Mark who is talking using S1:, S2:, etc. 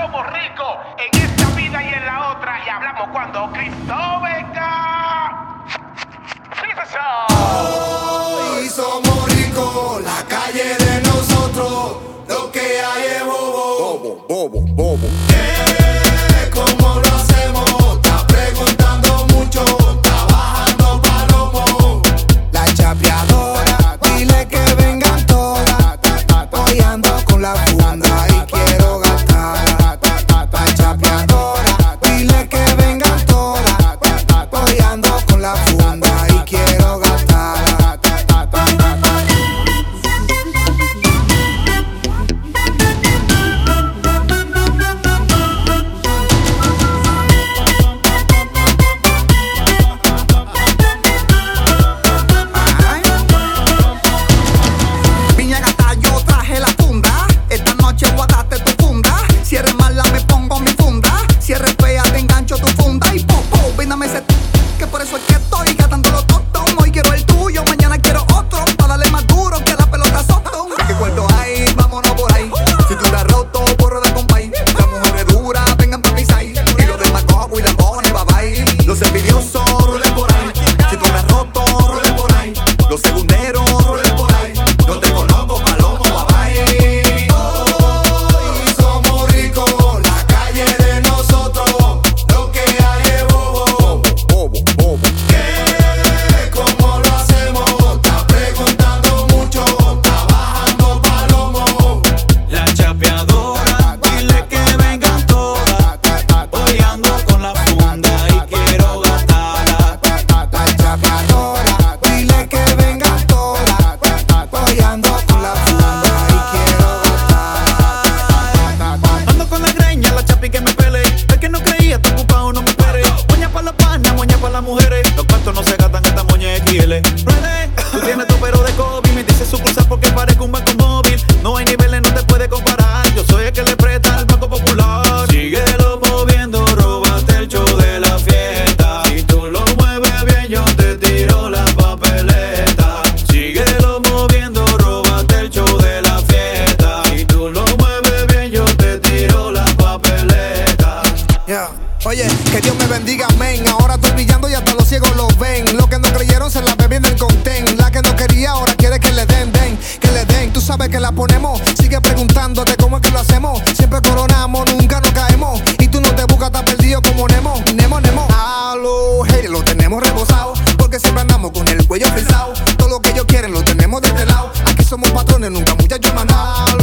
S1: somos ricos en
S2: esta
S1: vida y en la otra. Y hablamos cuando Cristo
S2: venga.
S3: Hoy somos ricos, la calle de nosotros. Lo que hay es bobo. Bobo, bobo, bobo. ¿Cómo lo hacemos? Está preguntando mucho. Está bajando palomo. La chapeadora, dile que vengan todas. Hoy con la funda
S4: la pana, moña para las mujeres. Los cuantos no se gastan, esta moña es XL. Tú tienes tu pero de COVID, me dices sucursal porque parezco un banco
S3: Oye, que Dios me bendiga, amén. Ahora estoy brillando y hasta los ciegos lo ven. Los que no creyeron se la beben del contén. La que no quería ahora quiere que le den, den, que le den. Tú sabes que la ponemos. Sigue preguntándote cómo es que lo hacemos. Siempre coronamos, nunca nos caemos. Y tú no te buscas, estás perdido como Nemo, Nemo, Nemo. A los haters lo tenemos rebosado. Porque siempre andamos con el cuello frisado. Todo lo que ellos quieren lo tenemos desde este lado. Aquí somos patrones, nunca muchachos mandados.